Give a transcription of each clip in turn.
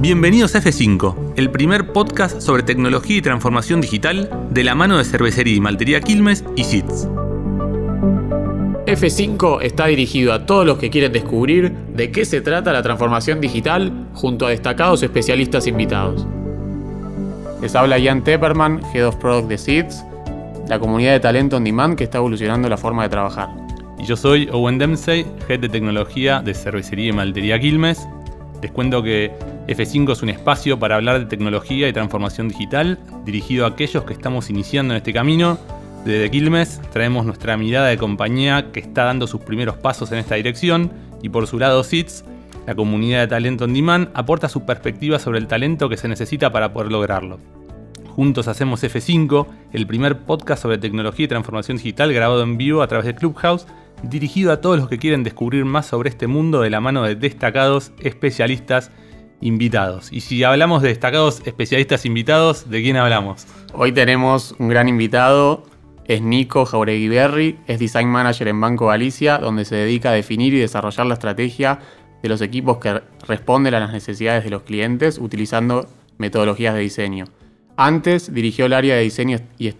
Bienvenidos a F5, el primer podcast sobre tecnología y transformación digital de la mano de Cervecería y Maltería Quilmes y SITS. F5 está dirigido a todos los que quieren descubrir de qué se trata la transformación digital junto a destacados especialistas invitados. Les habla Ian Tepperman, Head of Product de SITS, la comunidad de talento on demand que está evolucionando la forma de trabajar. Y yo soy Owen Dempsey, Head de Tecnología de Cervecería y Maltería Quilmes. Les cuento que F5 es un espacio para hablar de tecnología y transformación digital, dirigido a aquellos que estamos iniciando en este camino. Desde Quilmes traemos nuestra mirada de compañía que está dando sus primeros pasos en esta dirección y por su lado SITS, la comunidad de talento on demand, aporta su perspectiva sobre el talento que se necesita para poder lograrlo. Juntos hacemos F5, el primer podcast sobre tecnología y transformación digital grabado en vivo a través de Clubhouse, dirigido a todos los que quieren descubrir más sobre este mundo de la mano de destacados especialistas invitados. Y si hablamos de destacados especialistas invitados, ¿de quién hablamos? Hoy tenemos un gran invitado, es Nico Jauregui es Design Manager en Banco Galicia, donde se dedica a definir y desarrollar la estrategia de los equipos que responden a las necesidades de los clientes utilizando metodologías de diseño. Antes dirigió el área de diseño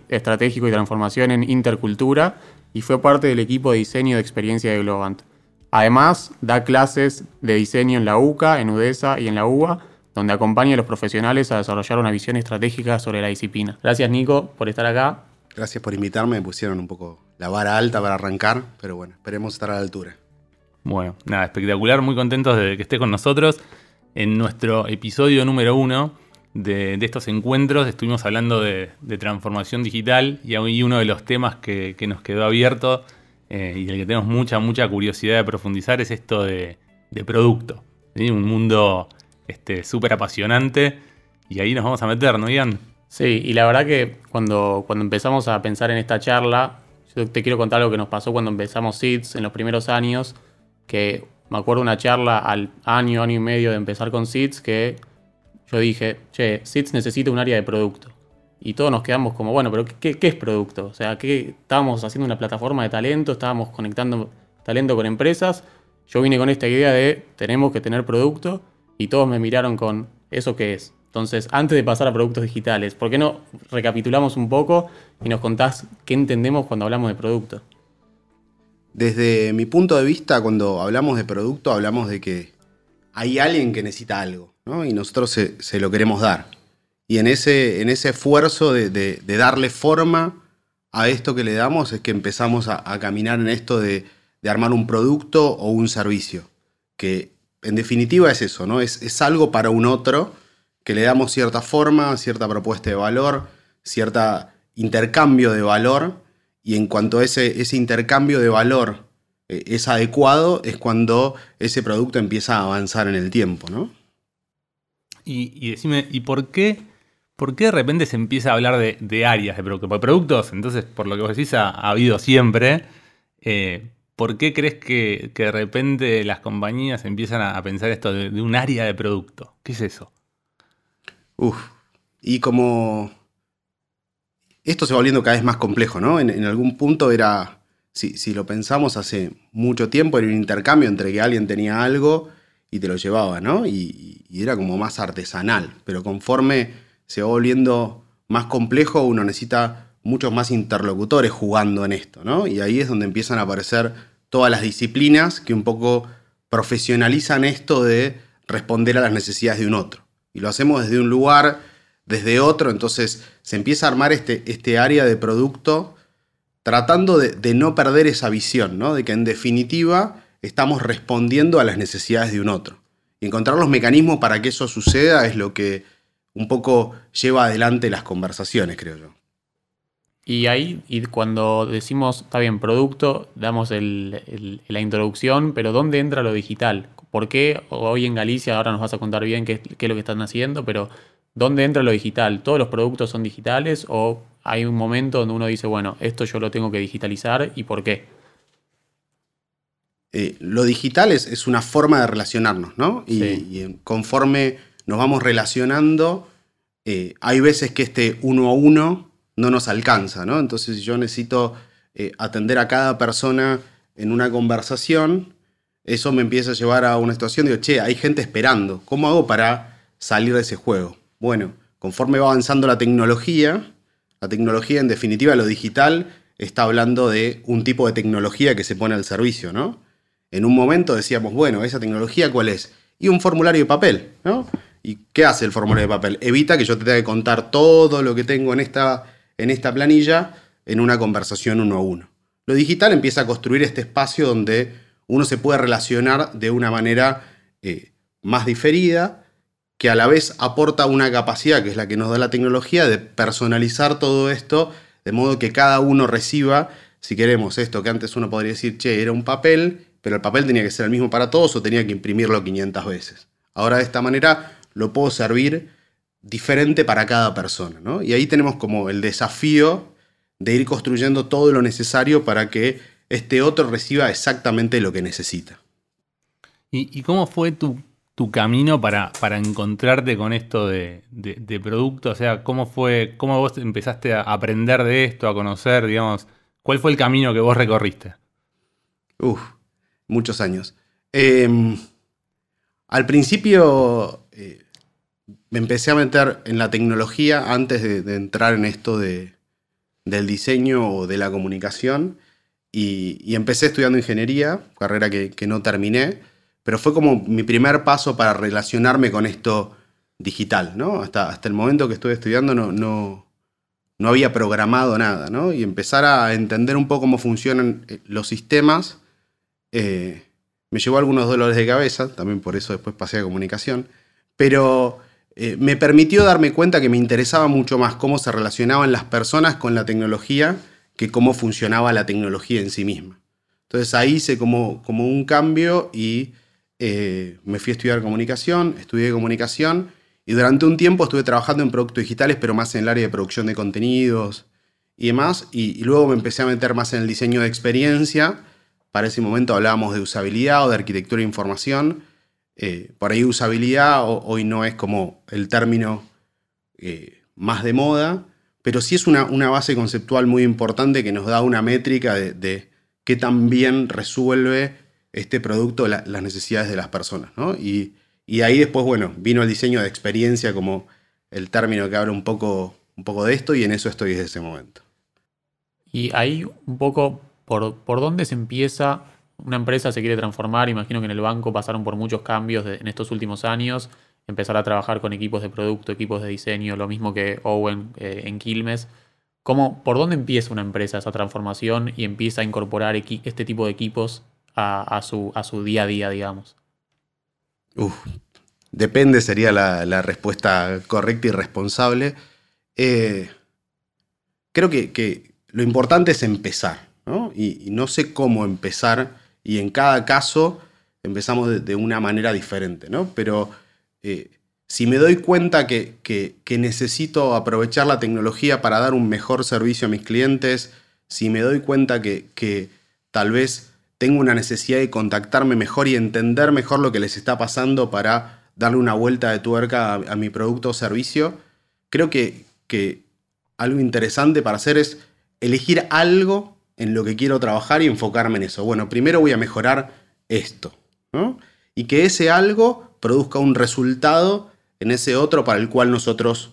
estratégico y transformación en Intercultura y fue parte del equipo de diseño de experiencia de Globant. Además, da clases de diseño en la UCA, en UDESA y en la UBA, donde acompaña a los profesionales a desarrollar una visión estratégica sobre la disciplina. Gracias, Nico, por estar acá. Gracias por invitarme, me pusieron un poco la vara alta para arrancar, pero bueno, esperemos estar a la altura. Bueno, nada, espectacular, muy contentos de que estés con nosotros. En nuestro episodio número uno de, estos encuentros estuvimos hablando de, transformación digital y, uno de los temas que, que nos quedó abierto eh, y el que tenemos mucha, mucha curiosidad de profundizar es esto de, producto. Un mundo súper este, apasionante y ahí nos vamos a meter, ¿no, Ian? Sí, y la verdad que cuando, cuando empezamos a pensar en esta charla, yo te quiero contar lo que nos pasó cuando empezamos SIDS en los primeros años, que me acuerdo una charla al año, año y medio de empezar con SIDS, que yo dije, che, SIDS necesita un área de producto y todos nos quedamos como, bueno, pero ¿qué, es producto? O sea, ¿qué, estábamos haciendo una plataforma de talento, estábamos conectando talento con empresas. Yo vine con esta idea de tenemos que tener producto y todos me miraron con eso qué es. Entonces, antes de pasar a productos digitales, ¿por qué no recapitulamos un poco y nos contás qué entendemos cuando hablamos de producto? Desde mi punto de vista, cuando hablamos de producto, hablamos de que hay alguien que necesita algo. Y nosotros se lo queremos dar. Y en ese, en ese esfuerzo de, darle forma a esto que le damos es que empezamos a, caminar en esto de, armar un producto o un servicio. Que en definitiva es eso, ¿no? Es, algo para un otro que le damos cierta forma, cierta propuesta de valor, cierto intercambio de valor. Y en cuanto ese, ese intercambio de valor eh, es adecuado, es cuando ese producto empieza a avanzar en el tiempo, ¿no? Y, y decime, ¿y por qué ¿por qué de repente se empieza a hablar de, áreas de producto? Porque productos, entonces, por lo que vos decís, ha, habido siempre. Eh, ¿Por qué crees que, de repente las compañías empiezan a, pensar esto de, un área de producto? ¿Qué es eso? Uf, y como esto se va volviendo cada vez más complejo, ¿no? En, algún punto era, si, lo pensamos hace mucho tiempo, era un intercambio entre que alguien tenía algo y te lo llevaba, ¿no? y era como más artesanal, pero conforme se va volviendo más complejo, uno necesita muchos más interlocutores jugando en esto, ¿no? Y ahí es donde empiezan a aparecer todas las disciplinas que un poco profesionalizan esto de responder a las necesidades de un otro. Y lo hacemos desde un lugar, desde otro, entonces se empieza a armar este, este área de producto tratando de, de, no perder esa visión, ¿no? De que en definitiva estamos respondiendo a las necesidades de un otro. Y encontrar los mecanismos para que eso suceda es lo que un poco lleva adelante las conversaciones, creo yo. Y ahí, y cuando decimos, está bien, producto, damos la introducción, pero ¿dónde entra lo digital? ¿Por qué hoy en Galicia, ahora nos vas a contar bien qué, qué es lo que están haciendo, pero ¿dónde entra lo digital? ¿Todos los productos son digitales o hay un momento donde uno dice, bueno, esto yo lo tengo que digitalizar y por qué? Eh, lo digital es, una forma de relacionarnos, ¿no? y conforme nos vamos relacionando, eh, hay veces que este uno a uno no nos alcanza, ¿no? Entonces yo necesito eh, atender a cada persona en una conversación, eso me empieza a llevar a una situación de, che, hay gente esperando, ¿cómo hago para salir de ese juego. Bueno, conforme va avanzando la tecnología, la tecnología en definitiva, lo digital, está hablando de un tipo de tecnología que se pone al servicio, ¿no? En un momento decíamos, bueno, ¿esa tecnología cuál es? Y un formulario de papel, ¿no? ¿Y qué hace el formulario de papel? Evita que yo te tenga que contar todo lo que tengo en esta, en esta planilla en una conversación uno a uno. Lo digital empieza a construir este espacio donde uno se puede relacionar de una manera eh, más diferida, que a la vez aporta una capacidad, que es la que nos da la tecnología, de personalizar todo esto, de modo que cada uno reciba, si queremos esto, que antes uno podría decir, che, era un papel, pero el papel tenía que ser el mismo para todos o tenía que imprimirlo 500 veces. Ahora de esta manera lo puedo servir diferente para cada persona. ¿no? Y ahí tenemos como el desafío de ir construyendo todo lo necesario para que este otro reciba exactamente lo que necesita. ¿Y, cómo fue tu, camino para, para, encontrarte con esto de, producto? O sea, ¿cómo fue, cómo vos empezaste a aprender de esto, a conocer, digamos, cuál fue el camino que vos recorriste? Uf, muchos años. Em, al principio me empecé a meter en la tecnología antes de, entrar en esto de, del diseño o de la comunicación y, empecé estudiando ingeniería, carrera que, no terminé, pero fue como mi primer paso para relacionarme con esto digital, ¿no? Hasta, hasta el momento que estuve estudiando no, no, no había programado nada, ¿no? Y empezar a entender un poco cómo funcionan eh, los sistemas eh, me llevó algunos dolores de cabeza, también por eso después pasé a comunicación, pero eh, me permitió darme cuenta que me interesaba mucho más cómo se relacionaban las personas con la tecnología que cómo funcionaba la tecnología en sí misma. Entonces ahí hice como, como un cambio y eh, me fui a estudiar comunicación, estudié comunicación y durante un tiempo estuve trabajando en productos digitales, pero más en el área de producción de contenidos y demás. Y, luego me empecé a meter más en el diseño de experiencia. Para ese momento hablábamos de usabilidad o de arquitectura de información. Eh, por ahí usabilidad hoy no es como el término eh, más de moda, pero sí es una, base conceptual muy importante que nos da una métrica de, qué tan bien resuelve este producto las necesidades de las personas. Y, ahí después, bueno, vino el diseño de experiencia como el término que habla un poco, un poco de esto y en eso estoy desde ese momento. Y ahí un poco, ¿por, por dónde se empieza? Una empresa se quiere transformar, imagino que en el banco pasaron por muchos cambios en estos últimos años empezar a trabajar con equipos de producto, equipos de diseño, lo mismo que Owen eh, en Quilmes. ¿Cómo, ¿Por dónde empieza una empresa esa transformación y empieza a incorporar este tipo de equipos a, su, día a día, digamos? depende, sería la, respuesta correcta y responsable. Eh, creo que, lo importante es empezar, ¿no? Y, no sé cómo empezar, y en cada caso empezamos de, una manera diferente, ¿no? Pero eh, si me doy cuenta que, necesito aprovechar la tecnología para dar un mejor servicio a mis clientes, si me doy cuenta que, tal vez tengo una necesidad de contactarme mejor y entender mejor lo que les está pasando para darle una vuelta de tuerca a, mi producto o servicio, creo que, algo interesante para hacer es elegir algo en lo que quiero trabajar y enfocarme en eso. Bueno, primero voy a mejorar esto, Y que ese algo produzca un resultado en ese otro para el cual nosotros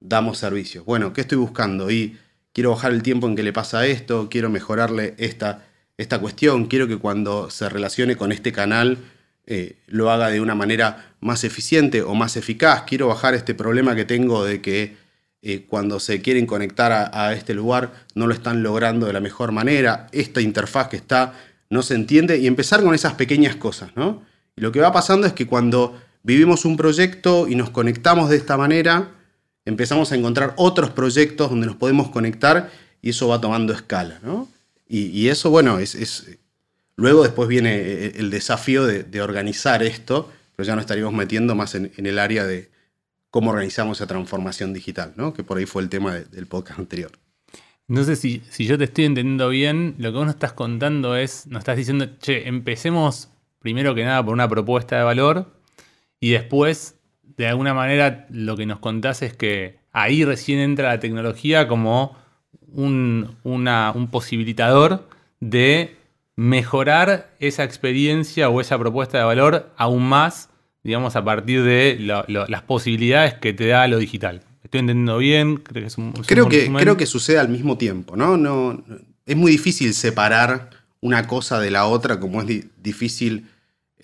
damos servicio. Bueno, ¿qué estoy buscando? Y quiero bajar el tiempo en que le pasa esto, quiero mejorarle esta, esta cuestión, quiero que cuando se relacione con este canal eh, lo haga de una manera más eficiente o más eficaz, quiero bajar este problema que tengo de que eh, cuando se quieren conectar a, este lugar no lo están logrando de la mejor manera, esta interfaz que está no se entiende y empezar con esas pequeñas cosas, ¿no? Y lo que va pasando es que cuando vivimos un proyecto y nos conectamos de esta manera, empezamos a encontrar otros proyectos donde nos podemos conectar y eso va tomando escala. Y, eso, bueno, es, luego después viene eh, el desafío de, organizar esto, pero ya nos estaríamos metiendo más en, el área de cómo organizamos esa transformación digital, ¿no? que por ahí fue el tema del podcast anterior. No sé si, si yo te estoy entendiendo bien, lo que vos nos estás contando es, nos estás diciendo, che, empecemos primero que nada por una propuesta de valor y después, de alguna manera, lo que nos contás es que ahí recién entra la tecnología como un, un posibilitador de mejorar esa experiencia o esa propuesta de valor aún más digamos, a partir de las posibilidades que te da lo digital. ¿Estoy entendiendo bien? Creo que, es un, creo, que creo que sucede al mismo tiempo, ¿no? no es muy difícil separar una cosa de la otra, como es difícil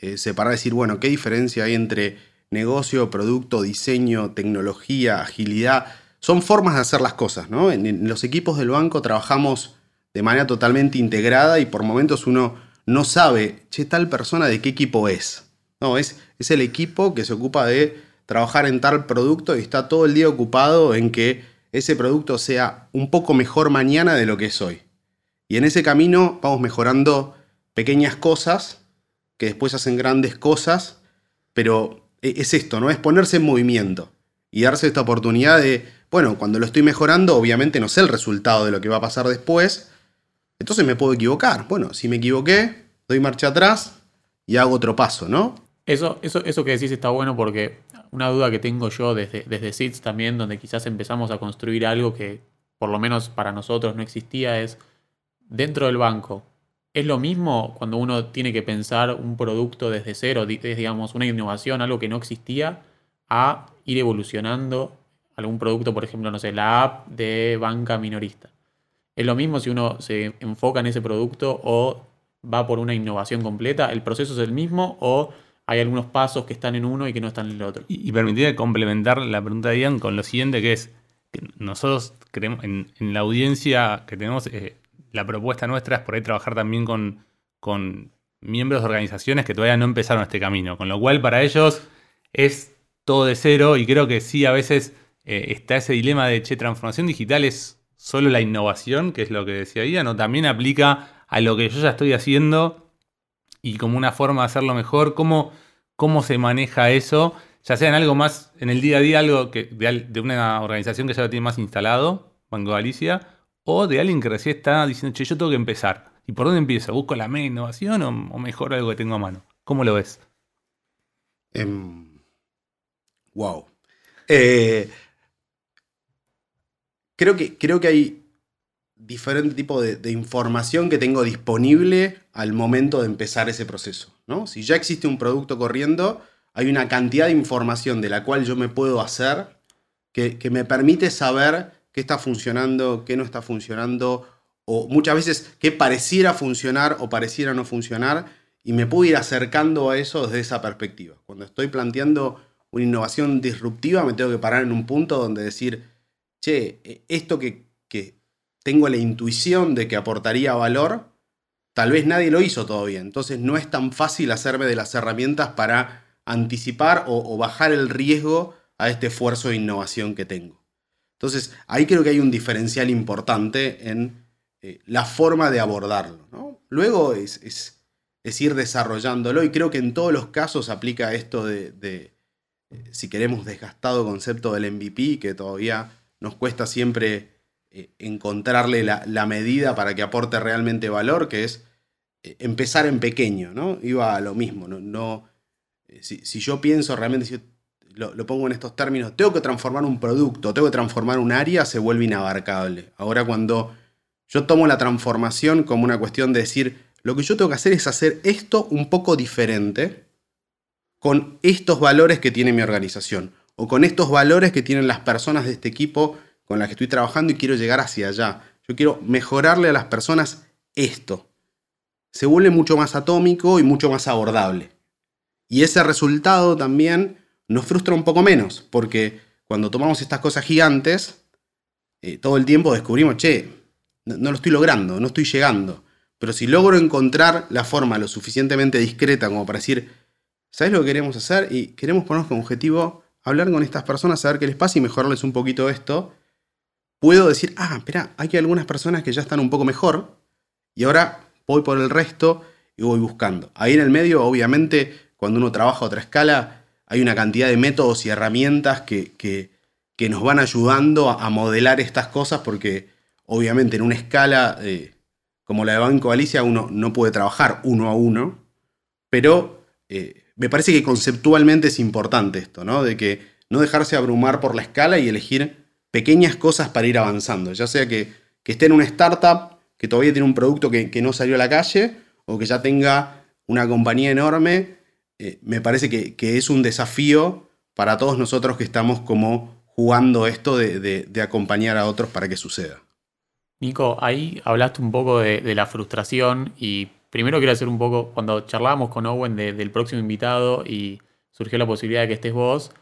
eh, separar, decir, bueno, ¿qué diferencia hay entre negocio, producto, diseño, tecnología, agilidad? Son formas de hacer las cosas, ¿no? En, los equipos del banco trabajamos de manera totalmente integrada y por momentos uno no sabe, che, tal persona de qué equipo es. No, es, es el equipo que se ocupa de trabajar en tal producto y está todo el día ocupado en que ese producto sea un poco mejor mañana de lo que es hoy. Y en ese camino vamos mejorando pequeñas cosas que después hacen grandes cosas, pero e, es esto, ¿no? Es ponerse en movimiento y darse esta oportunidad de, bueno, cuando lo estoy mejorando, obviamente no sé el resultado de lo que va a pasar después, entonces me puedo equivocar. Bueno, si me equivoqué, doy marcha atrás y hago otro paso, ¿no? Eso, eso, eso que decís está bueno porque una duda que tengo yo desde, desde SITS también, donde quizás empezamos a construir algo que por lo menos para nosotros no existía, es dentro del banco. ¿Es lo mismo cuando uno tiene que pensar un producto desde cero, es digamos una innovación, algo que no existía, a ir evolucionando algún producto, por ejemplo, no sé, la app de banca minorista? ¿Es lo mismo si uno se enfoca en ese producto o va por una innovación completa? ¿El proceso es el mismo o hay algunos pasos que están en uno y que no están en el otro? Y, y complementar la pregunta de Ian con lo siguiente, que es que nosotros creemos en, la audiencia que tenemos, eh, la propuesta nuestra es por ahí trabajar también con, con miembros de organizaciones que todavía no empezaron este camino, con lo cual para ellos es todo de cero y creo que sí a veces eh, está ese dilema de, che, transformación digital es solo la innovación, que es lo que decía Ian, o también aplica a lo que yo ya estoy haciendo y como una forma de hacerlo mejor, cómo, cómo se maneja eso, ya sea en algo más, en el día a día, algo de, una organización que ya lo tiene más instalado, Banco Galicia, o de alguien que recién está diciendo, che, yo tengo que empezar. ¿Y por dónde empiezo? ¿Busco la media innovación o, mejor algo que tengo a mano? ¿Cómo lo ves? wow. Em, eh, creo, que, creo que hay diferente tipo de, información que tengo disponible al momento de empezar ese proceso. ¿no? Si ya existe un producto corriendo, hay una cantidad de información de la cual yo me puedo hacer que, que me permite saber qué está funcionando, qué no está funcionando, o muchas veces qué pareciera funcionar o pareciera no funcionar, y me puedo ir acercando a eso desde esa perspectiva. Cuando estoy planteando una innovación disruptiva, me tengo que parar en un punto donde decir, che, e, esto que, tengo la intuición de que aportaría valor, tal vez nadie lo hizo todavía. Entonces no es tan fácil hacerme de las herramientas para anticipar o bajar el riesgo a este esfuerzo de innovación que tengo. Entonces, ahí creo que hay un diferencial importante en eh, la forma de abordarlo. Luego es, ir desarrollándolo y creo que en todos los casos aplica esto de, eh, si queremos, desgastado concepto del MVP, que todavía nos cuesta siempre encontrarle la, medida para que aporte realmente valor, que es empezar en pequeño, ¿no? Iba a lo mismo, ¿no? si, si, yo pienso realmente, lo, pongo en estos términos, tengo que transformar un producto, tengo que transformar un área, se vuelve inabarcable. Ahora cuando yo tomo la transformación como una cuestión de decir, lo que yo tengo que hacer es hacer esto un poco diferente con estos valores que tiene mi organización o con estos valores que tienen las personas de este equipo con las que estoy trabajando y quiero llegar hacia allá. Yo quiero mejorarle a las personas esto. Se vuelve mucho más atómico y mucho más abordable. Y ese resultado también nos frustra un poco menos, porque cuando tomamos estas cosas gigantes, eh, todo el tiempo descubrimos, che, no, lo estoy logrando, no estoy llegando. Pero si logro encontrar la forma lo suficientemente discreta como para decir, ¿sabes lo que queremos hacer? Y queremos ponernos como objetivo hablar con estas personas, saber qué les pasa y mejorarles un poquito esto. Puedo decir, ah, espera, hay algunas personas que ya están un poco mejor y ahora voy por el resto y voy buscando. Ahí en el medio, obviamente, cuando uno trabaja a otra escala, hay una cantidad de métodos y herramientas que, que, nos van ayudando a, modelar estas cosas porque obviamente en una escala eh, como la de Banco Galicia uno no puede trabajar uno a uno, pero eh, me parece que conceptualmente es importante esto, ¿no? De que no dejarse abrumar por la escala y elegir pequeñas cosas para ir avanzando, ya sea que, esté en una startup que todavía tiene un producto que, que no salió a la calle o que ya tenga una compañía enorme eh, me parece que, es un desafío para todos nosotros que estamos como jugando esto de, acompañar a otros para que suceda. Nico, ahí hablaste un poco de, la frustración y primero quiero hacer un poco, cuando charlábamos con Owen del próximo invitado y surgió la posibilidad de que estés vos,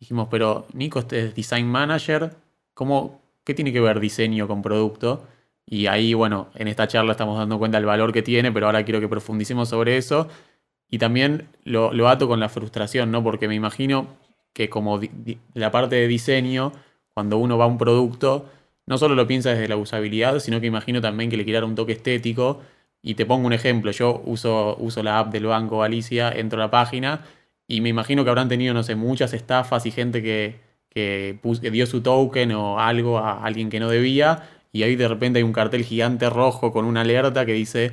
dijimos, pero Nico, este es design manager, ¿cómo, ¿qué tiene que ver diseño con producto? Y ahí, bueno, en esta charla estamos dando cuenta del valor que tiene, pero ahora quiero que profundicemos sobre eso. Y también lo, lo ato con la frustración, ¿no? Porque me imagino que como la parte de diseño, cuando uno va a un producto, no solo lo piensa desde la usabilidad, sino que imagino también que le quiere un toque estético. Y te pongo un ejemplo, yo uso, uso la app del banco Galicia, entro a la página y me imagino que habrán tenido, no sé, muchas estafas y gente que, que, dio su token o algo a alguien que no debía y ahí de repente hay un cartel gigante rojo con una alerta que dice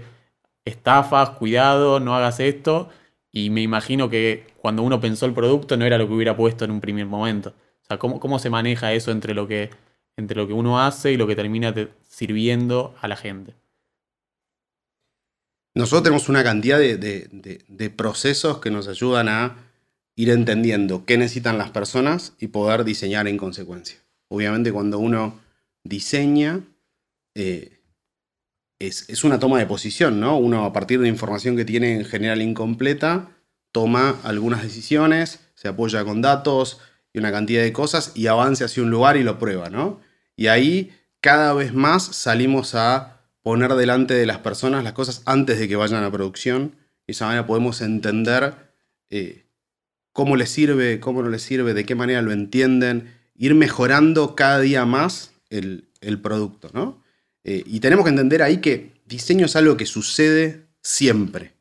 estafas, cuidado, no hagas esto. Y me imagino que cuando uno pensó el producto no era lo que hubiera puesto en un primer momento. O sea, ¿cómo, cómo se maneja eso entre lo, que, entre lo que uno hace y lo que termina sirviendo a la gente? Nosotros tenemos una cantidad de, de, procesos que nos ayudan a ir entendiendo qué necesitan las personas y poder diseñar en consecuencia. Obviamente cuando uno diseña, eh, es, una toma de posición, ¿no? Uno a partir de información que tiene en general incompleta, toma algunas decisiones, se apoya con datos y una cantidad de cosas y avanza hacia un lugar y lo prueba, ¿no? Y ahí cada vez más salimos a poner delante de las personas las cosas antes de que vayan a producción. Y de esa manera podemos entender eh, cómo les sirve, cómo no les sirve, de qué manera lo entienden, ir mejorando cada día más el, producto, ¿no? Eh, y tenemos que entender ahí que diseño es algo que sucede siempre,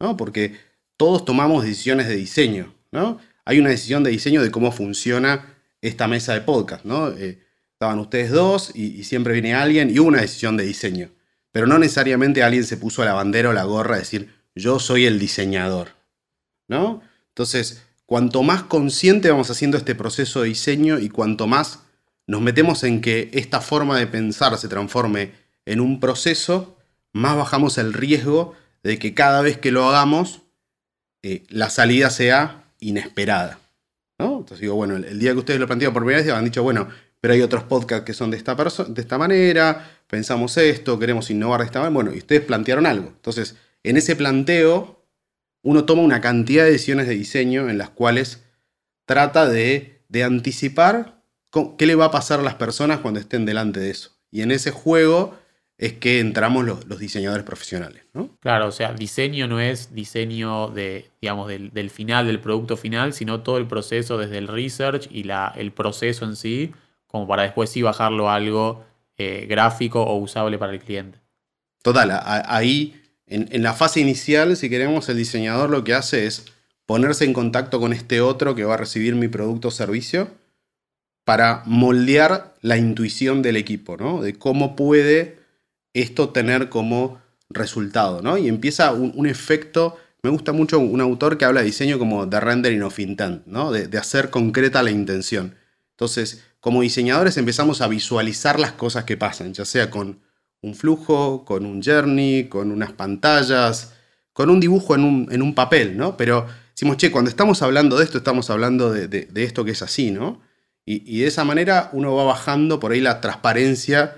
¿no? Porque todos tomamos decisiones de diseño, ¿no? Hay una decisión de diseño de cómo funciona esta mesa de podcast, ¿no? Eh, estaban ustedes dos y, siempre viene alguien y hubo una decisión de diseño. Pero no necesariamente alguien se puso la bandera o la gorra a decir, yo soy el diseñador, ¿no? Entonces, cuanto más consciente vamos haciendo este proceso de diseño y cuanto más nos metemos en que esta forma de pensar se transforme en un proceso, más bajamos el riesgo de que cada vez que lo hagamos, eh, la salida sea inesperada. Entonces digo, bueno, el, día que ustedes lo plantearon por primera vez, han dicho, bueno, pero hay otros podcasts que son de esta, de esta manera, pensamos esto, queremos innovar de esta manera. Bueno, y ustedes plantearon algo. Entonces, en ese planteo, uno toma una cantidad de decisiones de diseño en las cuales trata de, de anticipar qué le va a pasar a las personas cuando estén delante de eso. Y en ese juego es que entramos los, diseñadores profesionales. ¿no? Claro, o sea, diseño no es diseño de, digamos, del, final, del producto final, sino todo el proceso desde el research y la, el proceso en sí, como para después sí bajarlo a algo eh, gráfico o usable para el cliente. Total, ahí en, la fase inicial, si queremos, el diseñador lo que hace es ponerse en contacto con este otro que va a recibir mi producto o servicio para moldear la intuición del equipo, ¿no? De cómo puede esto tener como resultado, ¿no? Y empieza un, efecto, me gusta mucho un autor que habla de diseño como de rendering of intent, ¿no? De, hacer concreta la intención. Entonces, como diseñadores empezamos a visualizar las cosas que pasan, ya sea con un flujo, con un journey, con unas pantallas, con un dibujo en un, papel, ¿no? Pero decimos, che, cuando estamos hablando de esto, estamos hablando de, de esto que es así, ¿no? Y, de esa manera uno va bajando por ahí la transparencia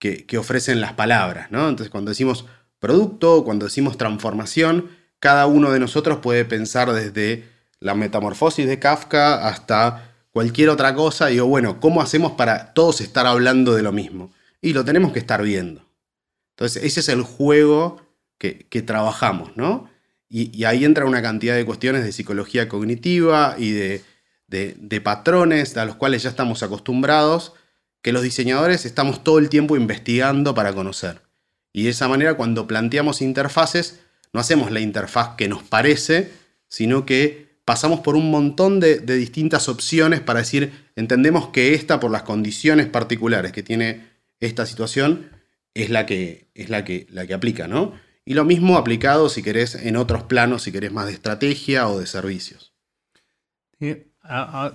que, ofrecen las palabras, ¿no? Entonces cuando decimos producto, cuando decimos transformación, cada uno de nosotros puede pensar desde la metamorfosis de Kafka hasta cualquier otra cosa. Y digo, bueno, ¿cómo hacemos para todos estar hablando de lo mismo? Y lo tenemos que estar viendo. Entonces, ese es el juego que, trabajamos, ¿no? y, ahí entra una cantidad de cuestiones de psicología cognitiva y de de, patrones a los cuales ya estamos acostumbrados, que los diseñadores estamos todo el tiempo investigando para conocer. Y de esa manera, cuando planteamos interfaces, no hacemos la interfaz que nos parece, sino que pasamos por un montón de, distintas opciones para decir, entendemos que esta, por las condiciones particulares que tiene esta situación, es la que, es la que, la que aplica, ¿no? Y lo mismo aplicado, si querés, en otros planos, si querés más de estrategia o de servicios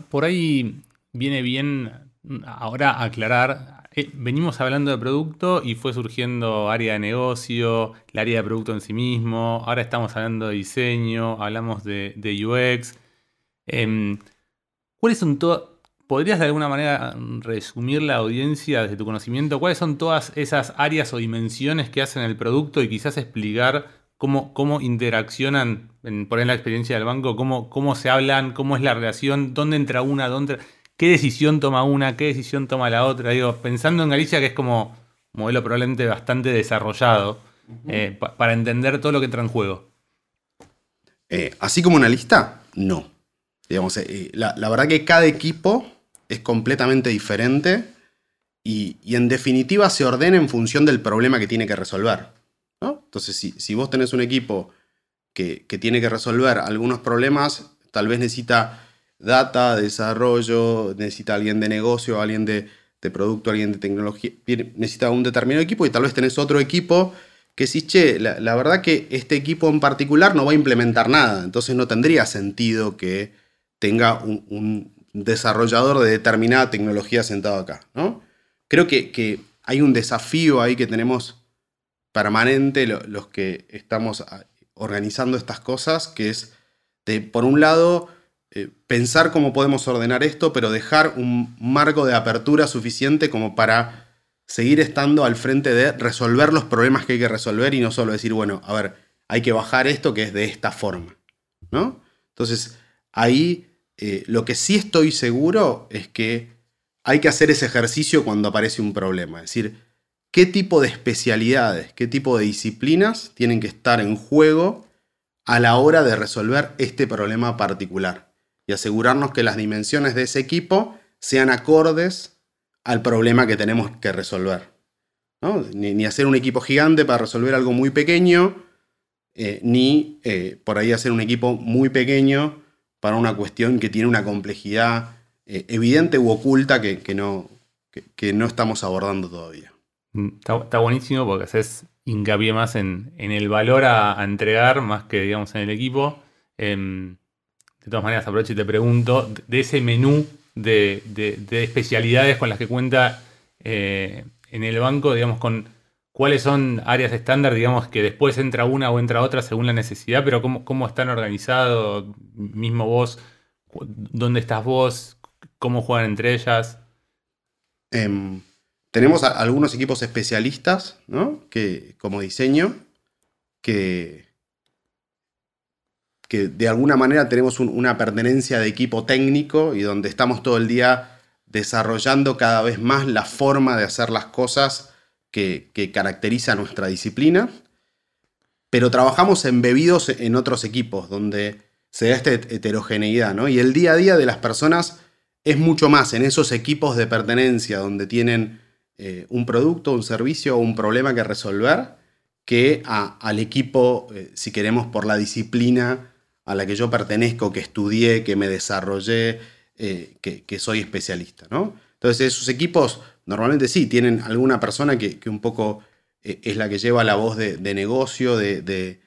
por ahí viene bien ahora aclarar, eh, venimos hablando de producto y fue surgiendo área de negocio, la área de producto en sí mismo, ahora estamos hablando de diseño, hablamos de, UX. Em, ¿Cuáles son todas, podrías de alguna manera resumir la audiencia desde tu conocimiento, cuáles son todas esas áreas o dimensiones que hacen el producto y quizás explicar cómo, cómo interaccionan, en, por ejemplo, la experiencia del banco, cómo, cómo se hablan, cómo es la relación, dónde entra una, dónde qué decisión toma una, qué decisión toma la otra. Digo, pensando en Galicia, que es como un modelo probablemente bastante desarrollado, eh, para entender todo lo que entra en juego. Eh, así como una lista, no. Digamos, eh, la, verdad que cada equipo es completamente diferente y, en definitiva se ordena en función del problema que tiene que resolver. Entonces, si, vos tenés un equipo que, que tiene que resolver algunos problemas, tal vez necesita data, desarrollo, necesita alguien de negocio, alguien de, producto, alguien de tecnología, necesita un determinado equipo y tal vez tenés otro equipo que si, che, la, verdad que este equipo en particular no va a implementar nada, entonces no tendría sentido que tenga un, desarrollador de determinada tecnología sentado acá, ¿no? Creo que, hay un desafío ahí que tenemos permanente los que estamos ah, organizando estas cosas, que es de, por un lado, eh, pensar cómo podemos ordenar esto, pero dejar un marco de apertura suficiente como para seguir estando al frente de resolver los problemas que hay que resolver y no solo decir, bueno, a ver, hay que bajar esto que es de esta forma. ¿no? Entonces, ahí eh, lo que sí estoy seguro es que hay que hacer ese ejercicio cuando aparece un problema. Es decir, qué tipo de especialidades, qué tipo de disciplinas tienen que estar en juego a la hora de resolver este problema particular y asegurarnos que las dimensiones de ese equipo sean acordes al problema que tenemos que resolver. Ni, hacer un equipo gigante para resolver algo muy pequeño, eh, ni eh, por ahí hacer un equipo muy pequeño para una cuestión que tiene una complejidad eh, evidente u oculta que, no, que, no estamos abordando todavía. Mm, está, buenísimo porque haces hincapié más en, el valor a, entregar más que digamos en el equipo. Em, de todas maneras aprovecho y te pregunto, de ese menú de, especialidades con las que cuenta eh, en el banco, digamos, con cuáles son áreas estándar, digamos, que después entra una o entra otra según la necesidad, pero cómo, cómo están organizados, mismo vos, dónde estás vos, cómo juegan entre ellas. Em, tenemos algunos equipos especialistas, ¿no? Que, como diseño, que, que de alguna manera tenemos una pertenencia de equipo técnico y donde estamos todo el día desarrollando cada vez más la forma de hacer las cosas que, caracteriza nuestra disciplina, pero trabajamos embebidos en otros equipos donde se da esta heterogeneidad, ¿no? Y el día a día de las personas es mucho más en esos equipos de pertenencia donde tienen eh, un producto, un servicio o un problema que resolver, que al equipo, eh, si queremos, por la disciplina a la que yo pertenezco, que estudié, que me desarrollé, eh, que, soy especialista. ¿no? Entonces esos equipos normalmente sí, tienen alguna persona que, un poco eh, es la que lleva la voz de, negocio, de,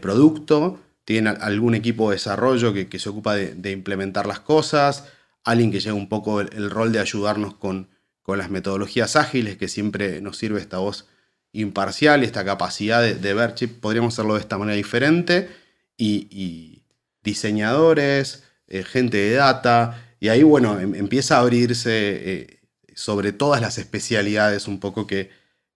producto, tienen algún equipo de desarrollo que, se ocupa de, implementar las cosas, alguien que lleva un poco el, rol de ayudarnos con, las metodologías ágiles, que siempre nos sirve esta voz imparcial y esta capacidad de, ver, si podríamos hacerlo de esta manera diferente. y, diseñadores, eh, gente de data, y ahí, bueno, em, empieza a abrirse eh, sobre todas las especialidades un poco que,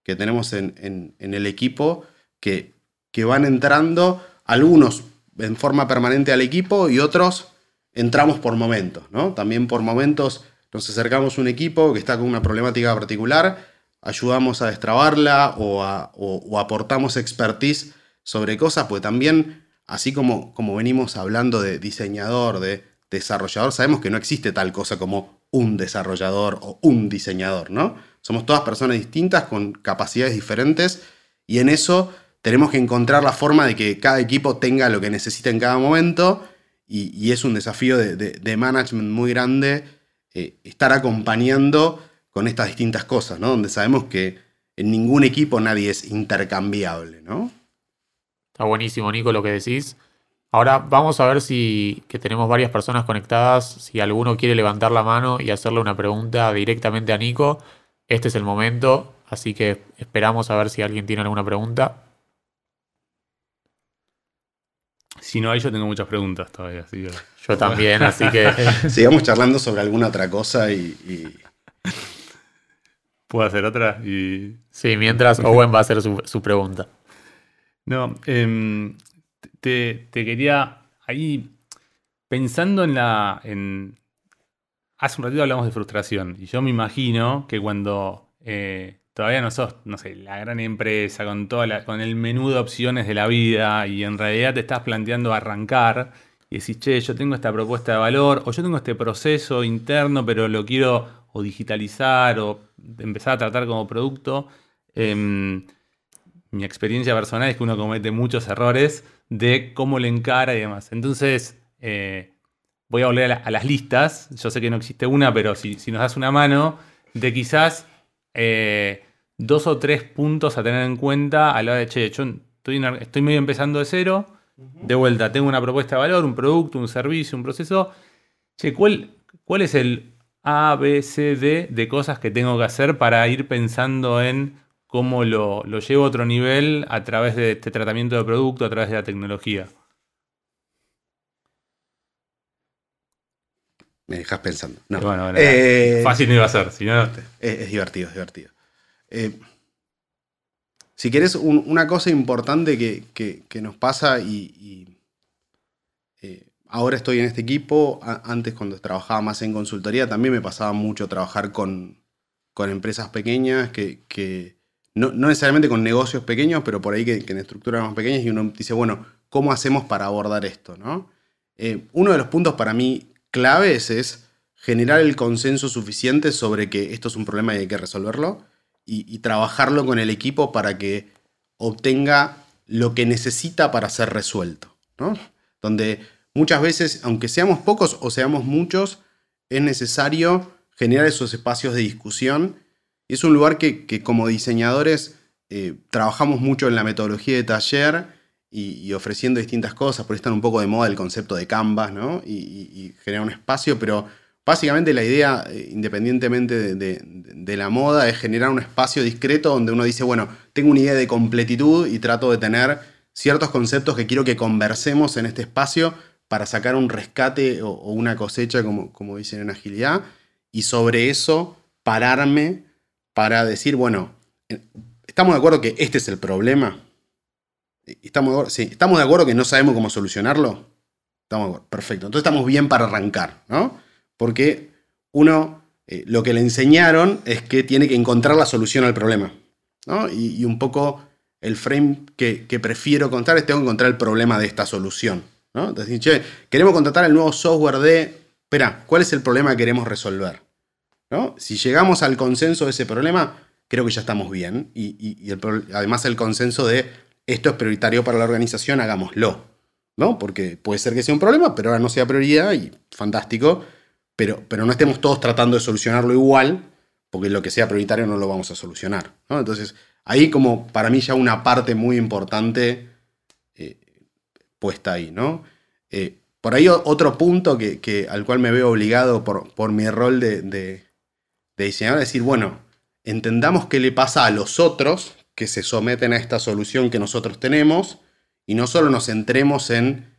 tenemos en, el equipo, que, que van entrando algunos en forma permanente al equipo y otros entramos por momentos, ¿no? También por momentos nos acercamos a un equipo que está con una problemática particular, ayudamos a destrabarla o, o aportamos expertise sobre cosas, pues también así como, como venimos hablando de diseñador, de desarrollador, sabemos que no existe tal cosa como un desarrollador o un diseñador, ¿no? Somos todas personas distintas con capacidades diferentes y en eso tenemos que encontrar la forma de que cada equipo tenga lo que necesita en cada momento y, es un desafío de, management muy grande eh, estar acompañando con estas distintas cosas, ¿no? Donde sabemos que en ningún equipo nadie es intercambiable, ¿no? Está buenísimo, Nico, lo que decís. Ahora vamos a ver si que tenemos varias personas conectadas, si alguno quiere levantar la mano y hacerle una pregunta directamente a Nico. Este es el momento, así que esperamos a ver si alguien tiene alguna pregunta. Si no hay, yo tengo muchas preguntas todavía. Yo también, así que... Sigamos charlando sobre alguna otra cosa y... ¿Puedo hacer otra? Y... Sí, mientras Owen va a hacer su, pregunta. No, em, te, quería ahí, pensando en la... Hace un ratito hablamos de frustración y yo me imagino que cuando eh, todavía no sos, no sé, la gran empresa con, toda con el menú de opciones de la vida y en realidad te estás planteando arrancar y decís, che, yo tengo esta propuesta de valor o yo tengo este proceso interno pero lo quiero o digitalizar o empezar a tratar como producto. Em, mi experiencia personal es que uno comete muchos errores de cómo le encara y demás. Entonces, eh, voy a volver a, las listas. Yo sé que no existe una, pero si, nos das una mano, de quizás eh, dos o tres puntos a tener en cuenta a la hora de, che, yo estoy, estoy medio empezando de cero. De vuelta, tengo una propuesta de valor, un producto, un servicio, un proceso. Che, ¿cuál, cuál es el A, B, C, D de cosas que tengo que hacer para ir pensando en cómo lo, llevo a otro nivel a través de este tratamiento de producto, a través de la tecnología. Me dejas pensando. Eh, fácil no iba a ser. es, divertido, es divertido. Eh, si querés, una cosa importante que, nos pasa y, eh, ahora estoy en este equipo, antes cuando trabajaba más en consultoría también me pasaba mucho trabajar con, empresas pequeñas que, no, necesariamente con negocios pequeños, pero por ahí que, en estructuras más pequeñas y uno dice, bueno, ¿cómo hacemos para abordar esto? ¿no? Eh, uno de los puntos para mí claves es generar el consenso suficiente sobre que esto es un problema y hay que resolverlo y, trabajarlo con el equipo para que obtenga lo que necesita para ser resuelto. ¿no? Donde muchas veces, aunque seamos pocos o seamos muchos, es necesario generar esos espacios de discusión es un lugar que, como diseñadores eh, trabajamos mucho en la metodología de taller y, ofreciendo distintas cosas, por ahí está un poco de moda el concepto de Canvas, ¿no? Y, generar un espacio, pero básicamente la idea, eh, independientemente de, la moda, es generar un espacio discreto donde uno dice, bueno, tengo una idea de completitud y trato de tener ciertos conceptos que quiero que conversemos en este espacio para sacar un rescate o, una cosecha, como dicen en agilidad, y sobre eso pararme para decir, bueno, ¿estamos de acuerdo que este es el problema? ¿Estamos de acuerdo, ¿estamos de acuerdo que no sabemos cómo solucionarlo? Estamos de acuerdo, perfecto. Entonces estamos bien para arrancar, ¿no? Porque uno, eh, lo que le enseñaron es que tiene que encontrar la solución al problema, ¿no? Y, un poco el frame que, prefiero contar es tengo que encontrar el problema de esta solución, ¿no? Che, queremos contratar el nuevo software de, espera, ¿cuál es el problema que queremos resolver? Si llegamos al consenso de ese problema, creo que ya estamos bien. Y, además el consenso de esto es prioritario para la organización, hagámoslo. ¿no? Porque puede ser que sea un problema, pero ahora no sea prioridad y fantástico. Pero, pero no estemos todos tratando de solucionarlo igual, porque lo que sea prioritario no lo vamos a solucionar. Entonces, ahí como para mí ya una parte muy importante eh, puesta ahí. ¿no? Eh, por ahí otro punto que, al cual me veo obligado por, por mi rol de, de diseñador, decir, bueno, entendamos qué le pasa a los otros que se someten a esta solución que nosotros tenemos y no solo nos centremos en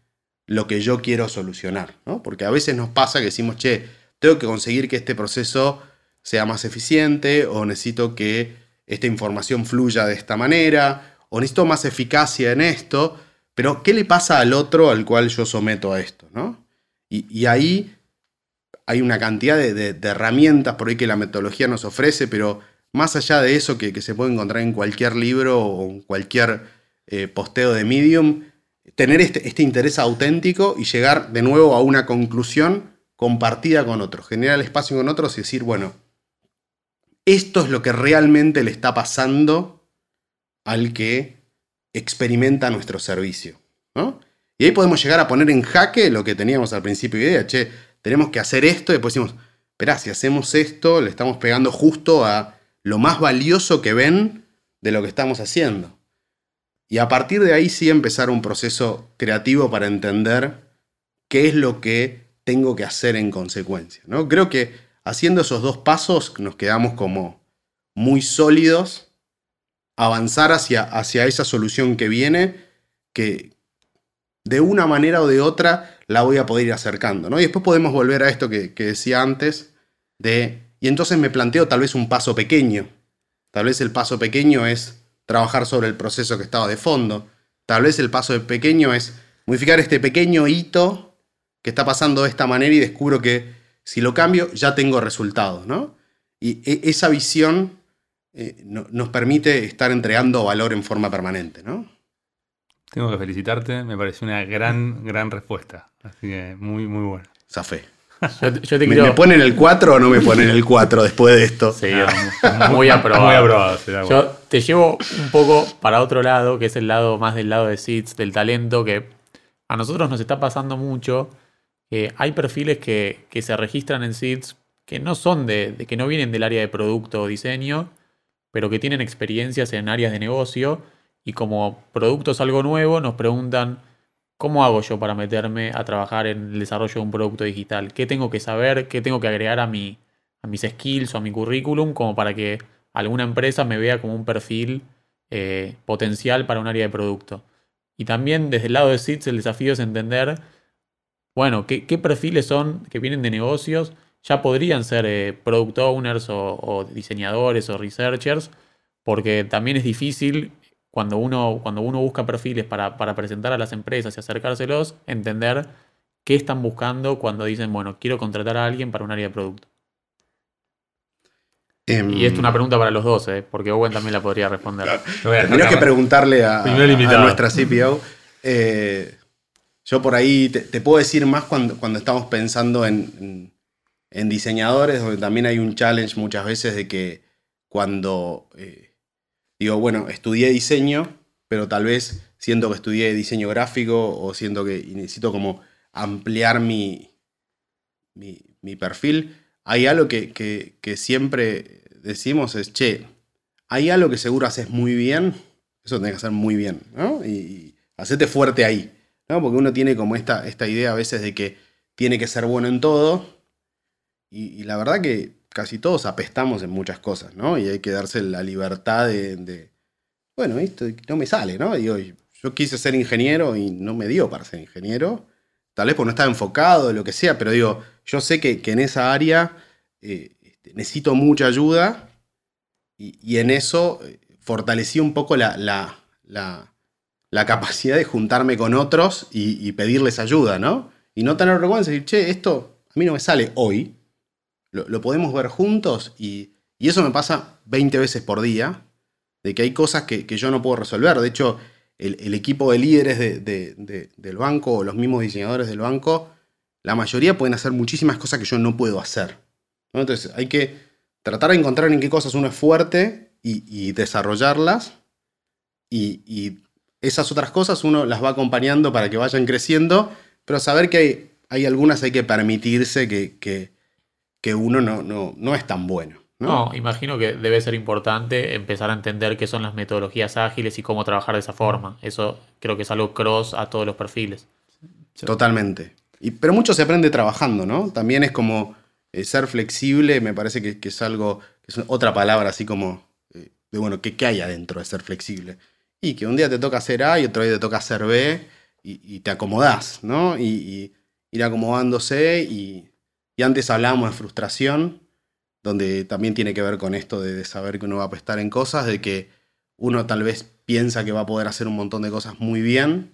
lo que yo quiero solucionar, ¿no? Porque a veces nos pasa que decimos, che, tengo que conseguir que este proceso sea más eficiente o necesito que esta información fluya de esta manera o necesito más eficacia en esto, pero ¿qué le pasa al otro al cual yo someto a esto? ¿no? Y ahí hay una cantidad de, herramientas por ahí que la metodología nos ofrece, pero más allá de eso que, se puede encontrar en cualquier libro o en cualquier eh, posteo de Medium, tener este, este, interés auténtico y llegar de nuevo a una conclusión compartida con otros, generar espacio con otros y decir, bueno, esto es lo que realmente le está pasando al que experimenta nuestro servicio. Y ahí podemos llegar a poner en jaque lo que teníamos al principio de idea, che, tenemos que hacer esto y después decimos, espera, si hacemos esto, le estamos pegando justo a lo más valioso que ven de lo que estamos haciendo. Y a partir de ahí sí empezar un proceso creativo para entender qué es lo que tengo que hacer en consecuencia. ¿no? Creo que haciendo esos dos pasos nos quedamos como muy sólidos, avanzar hacia, hacia esa solución que viene, que de una manera o de otra la voy a poder ir acercando. ¿no? Y después podemos volver a esto que, decía antes, de, y entonces me planteo tal vez un paso pequeño. Tal vez el paso pequeño es trabajar sobre el proceso que estaba de fondo. Tal vez el paso pequeño es modificar este pequeño hito que está pasando de esta manera y descubro que si lo cambio ya tengo resultados, ¿no? Y e, esa visión eh, nos permite estar entregando valor en forma permanente, ¿no? Tengo que felicitarte, me pareció una gran, gran respuesta. Así que muy, muy buena. Zafé. ¿Me, ponen el 4 o no me ponen el 4 después de esto? Sí, muy aprobado. muy aprobado Yo te llevo un poco para otro lado, que es el lado más del lado de SIDS, del talento, que a nosotros nos está pasando mucho. hay perfiles que, se registran en SIDS que no son de, de, que no vienen del área de producto o diseño, pero que tienen experiencias en áreas de negocio y como producto es algo nuevo, nos preguntan ¿Cómo hago yo para meterme a trabajar en el desarrollo de un producto digital? ¿Qué tengo que saber? ¿Qué tengo que agregar a, mi, a mis skills o a mi currículum como para que alguna empresa me vea como un perfil eh, potencial para un área de producto? Y también desde el lado de SITS el desafío es entender, bueno, qué, perfiles son que vienen de negocios, ya podrían ser eh, product owners o, o diseñadores o researchers, porque también es difícil cuando uno, cuando uno busca perfiles para, presentar a las empresas y acercárselos, entender qué están buscando cuando dicen, bueno, quiero contratar a alguien para un área de producto. Em, y esto es una pregunta para los dos, ¿eh? porque Owen también la podría responder. Tendrías que preguntarle a, nuestra CPO. Eh, yo por ahí te, puedo decir más cuando, cuando estamos pensando en, en, diseñadores, donde también hay un challenge muchas veces de que cuando eh, digo, bueno, estudié diseño, pero tal vez siento que estudié diseño gráfico o siento que necesito como ampliar mi, mi, perfil, hay algo que, siempre decimos es, che, hay algo que seguro haces muy bien, eso tiene que hacer muy bien, ¿no? Y, hacete fuerte ahí, ¿no? Porque uno tiene como esta, esta idea a veces de que tiene que ser bueno en todo, y la verdad que casi todos apestamos en muchas cosas, ¿no? Y hay que darse la libertad de, bueno, esto no me sale, ¿no? Digo, yo quise ser ingeniero y no me dio para ser ingeniero, tal vez porque no estaba enfocado, lo que sea, pero digo, yo sé que, en esa área eh, este, necesito mucha ayuda y, en eso eh, fortalecí un poco la, la, capacidad de juntarme con otros y, pedirles ayuda, ¿no? Y no tener vergüenza, decir, che, esto a mí no me sale hoy, lo, podemos ver juntos y, eso me pasa 20 veces por día, de que hay cosas que, yo no puedo resolver. De hecho, el, equipo de líderes del banco o los mismos diseñadores del banco, la mayoría pueden hacer muchísimas cosas que yo no puedo hacer. Entonces hay que tratar de encontrar en qué cosas uno es fuerte y, desarrollarlas. Y, esas otras cosas uno las va acompañando para que vayan creciendo, pero saber que hay, hay algunas hay que permitirse que que uno no, no, no es tan bueno. ¿no? imagino que debe ser importante empezar a entender qué son las metodologías ágiles y cómo trabajar de esa forma. Eso creo que es algo cross a todos los perfiles. Totalmente. Y, pero mucho se aprende trabajando, ¿no? También es como eh, ser flexible, me parece que, es algo, es otra palabra así como, eh, de bueno, ¿qué, ¿qué, hay adentro de ser flexible? Y que un día te toca hacer A y otro día te toca hacer B y, te acomodás, ¿no? Y, y ir acomodándose y y antes hablábamos de frustración, donde también tiene que ver con esto de, saber que uno va a prestar en cosas, de que uno tal vez piensa que va a poder hacer un montón de cosas muy bien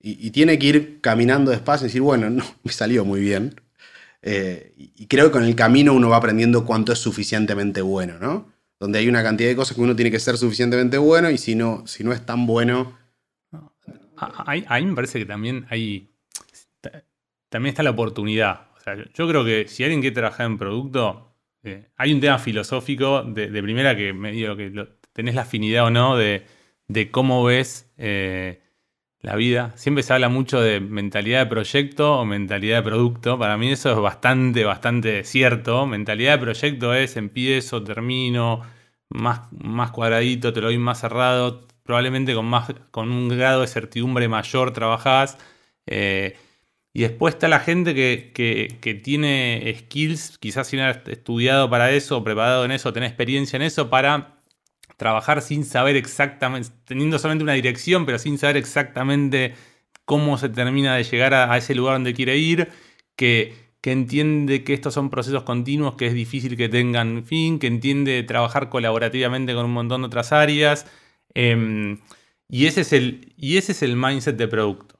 y, tiene que ir caminando despacio y decir, bueno, no, me salió muy bien. Eh, y creo que con el camino uno va aprendiendo cuánto es suficientemente bueno, ¿no? Donde hay una cantidad de cosas que uno tiene que ser suficientemente bueno y si no, si no es tan bueno... Ahí me parece que también hay... También está la oportunidad yo creo que si alguien quiere trabajar en producto, eh, hay un tema filosófico de, primera que medio que tenés la afinidad o no de, cómo ves eh, la vida. Siempre se habla mucho de mentalidad de proyecto o mentalidad de producto. Para mí eso es bastante, bastante cierto. Mentalidad de proyecto es empiezo, termino, más, más cuadradito, te lo doy más cerrado, probablemente con, más, con un grado de certidumbre mayor trabajás. Eh, y después está la gente que, tiene skills, quizás sin haber estudiado para eso, preparado en eso, tener experiencia en eso, para trabajar sin saber exactamente, teniendo solamente una dirección, pero sin saber exactamente cómo se termina de llegar a, ese lugar donde quiere ir, que, que, entiende que estos son procesos continuos, que es difícil que tengan fin, que entiende trabajar colaborativamente con un montón de otras áreas. Em, y, ese es el, y ese es el mindset de producto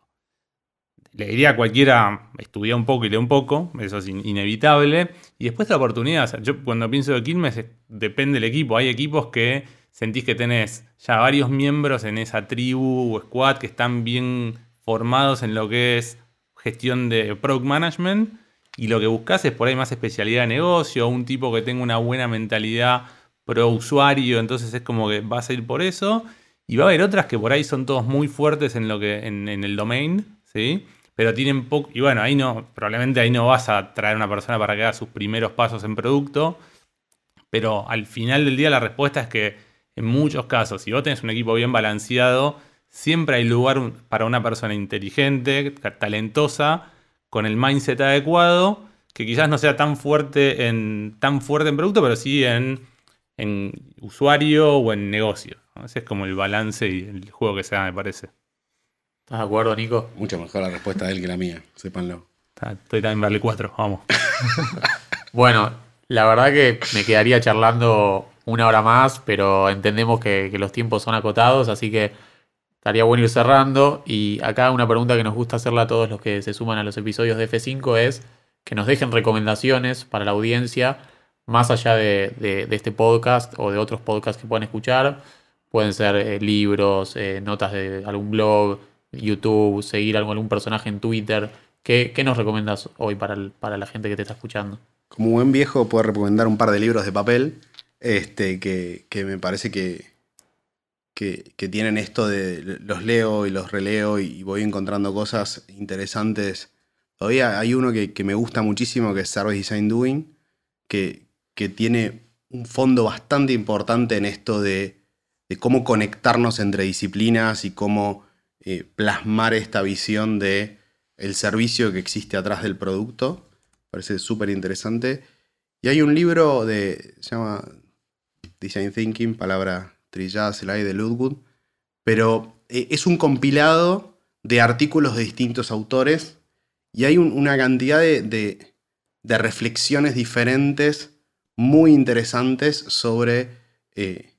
le diría a cualquiera, estudia un poco y lee un poco, eso es inevitable. Y después la oportunidad, yo cuando pienso de Quilmes, depende del equipo. Hay equipos que sentís que tenés ya varios miembros en esa tribu o squad que están bien formados en lo que es gestión de product management. Y lo que buscas es por ahí más especialidad de negocio, un tipo que tenga una buena mentalidad pro usuario, entonces es como que vas a ir por eso. Y va a haber otras que por ahí son todos muy fuertes en lo que en el domain, ¿sí? Pero tienen poco. Y bueno, ahí no, probablemente ahí no vas a traer a una persona para que haga sus primeros pasos en producto. Pero al final del día la respuesta es que en muchos casos, si vos tenés un equipo bien balanceado, siempre hay lugar para una persona inteligente, talentosa, con el mindset adecuado, que quizás no sea tan fuerte en, tan fuerte en producto, pero sí en, en usuario o en negocio. Ese es como el balance y el juego que se da, me parece. ¿Estás de acuerdo, Nico? Mucho mejor la respuesta de él que la mía, sépanlo. Estoy también vale 4, vamos. bueno, la verdad que me quedaría charlando una hora más, pero entendemos que, los tiempos son acotados, así que estaría bueno ir cerrando. Y acá una pregunta que nos gusta hacerle a todos los que se suman a los episodios de F5 es que nos dejen recomendaciones para la audiencia, más allá de, este podcast o de otros podcasts que puedan escuchar. Pueden ser eh, libros, eh, notas de algún blog, YouTube, seguir algún personaje en Twitter. ¿Qué, nos recomiendas hoy para, para, la gente que te está escuchando? Como buen viejo, puedo recomendar un par de libros de papel este, que, me parece que, que, tienen esto de los leo y los releo y voy encontrando cosas interesantes. Todavía hay uno que, me gusta muchísimo, que es Service Design Doing, que, que tiene un fondo bastante importante en esto de, de cómo conectarnos entre disciplinas y cómo eh, plasmar esta visión de el servicio que existe atrás del producto. Parece súper interesante. Y hay un libro de, se llama Design Thinking, palabra trillada, se la hay de Ludwood, pero eh, es un compilado de artículos de distintos autores y hay una cantidad de, reflexiones diferentes muy interesantes sobre eh,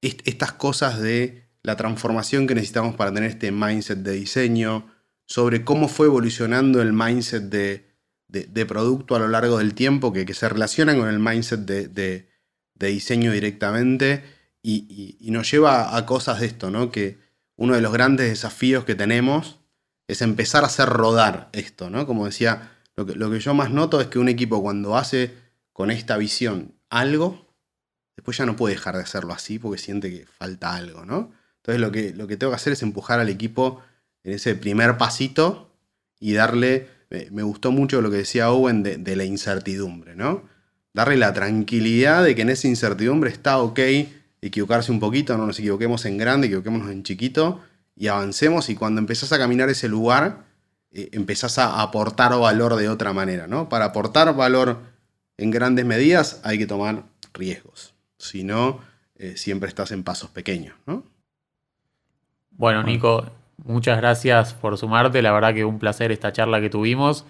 estas cosas de la transformación que necesitamos para tener este mindset de diseño, sobre cómo fue evolucionando el mindset de, producto a lo largo del tiempo, que, se relaciona con el mindset de, diseño directamente y, nos lleva a cosas de esto, ¿no? Que uno de los grandes desafíos que tenemos es empezar a hacer rodar esto, ¿no? Como decía, lo que, lo que yo más noto es que un equipo cuando hace con esta visión algo, después ya no puede dejar de hacerlo así porque siente que falta algo, ¿no? Entonces lo que, lo que tengo que hacer es empujar al equipo en ese primer pasito y darle, me gustó mucho lo que decía Owen de, la incertidumbre, ¿no? Darle la tranquilidad de que en esa incertidumbre está ok equivocarse un poquito, no nos equivoquemos en grande, equivoquémonos en chiquito y avancemos y cuando empezás a caminar ese lugar, eh, empezás a aportar valor de otra manera, ¿no? Para aportar valor en grandes medidas hay que tomar riesgos, si no, eh, siempre estás en pasos pequeños, ¿no? Bueno, Nico, muchas gracias por sumarte. La verdad que un placer esta charla que tuvimos.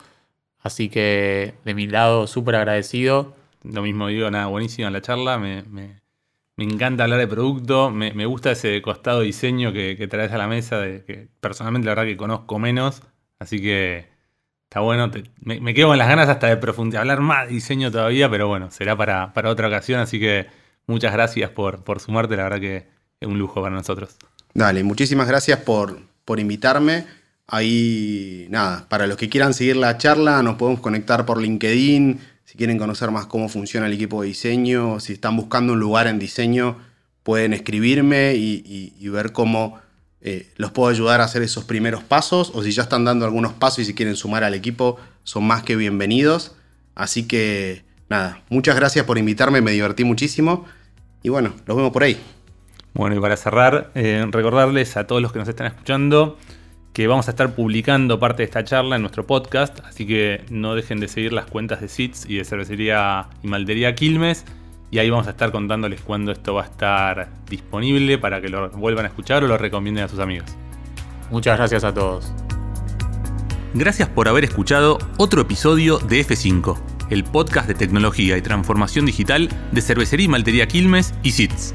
Así que de mi lado, súper agradecido. Lo mismo digo, nada, buenísima la charla. Me, encanta hablar de producto. Me, gusta ese costado diseño que, traes a la mesa, de, que personalmente la verdad que conozco menos. Así que está bueno. me, quedo con las ganas hasta de profundizar, hablar más de diseño todavía, pero bueno, será para, para otra ocasión. Así que muchas gracias por, por sumarte. La verdad que es un lujo para nosotros. Dale, muchísimas gracias por, por invitarme. Ahí, nada, para los que quieran seguir la charla, nos podemos conectar por LinkedIn. Si quieren conocer más cómo funciona el equipo de diseño, si están buscando un lugar en diseño, pueden escribirme y, ver cómo eh, los puedo ayudar a hacer esos primeros pasos. O si ya están dando algunos pasos y si quieren sumar al equipo, son más que bienvenidos. Así que, nada, muchas gracias por invitarme, me divertí muchísimo. Y bueno, los vemos por ahí. Bueno, y para cerrar, eh, recordarles a todos los que nos están escuchando que vamos a estar publicando parte de esta charla en nuestro podcast, así que no dejen de seguir las cuentas de SITS y de Cervecería y Maltería Quilmes, y ahí vamos a estar contándoles cuándo esto va a estar disponible para que lo vuelvan a escuchar o lo recomienden a sus amigos. Muchas gracias a todos. Gracias por haber escuchado otro episodio de F5, el podcast de tecnología y transformación digital de Cervecería y Maltería Quilmes y SITS.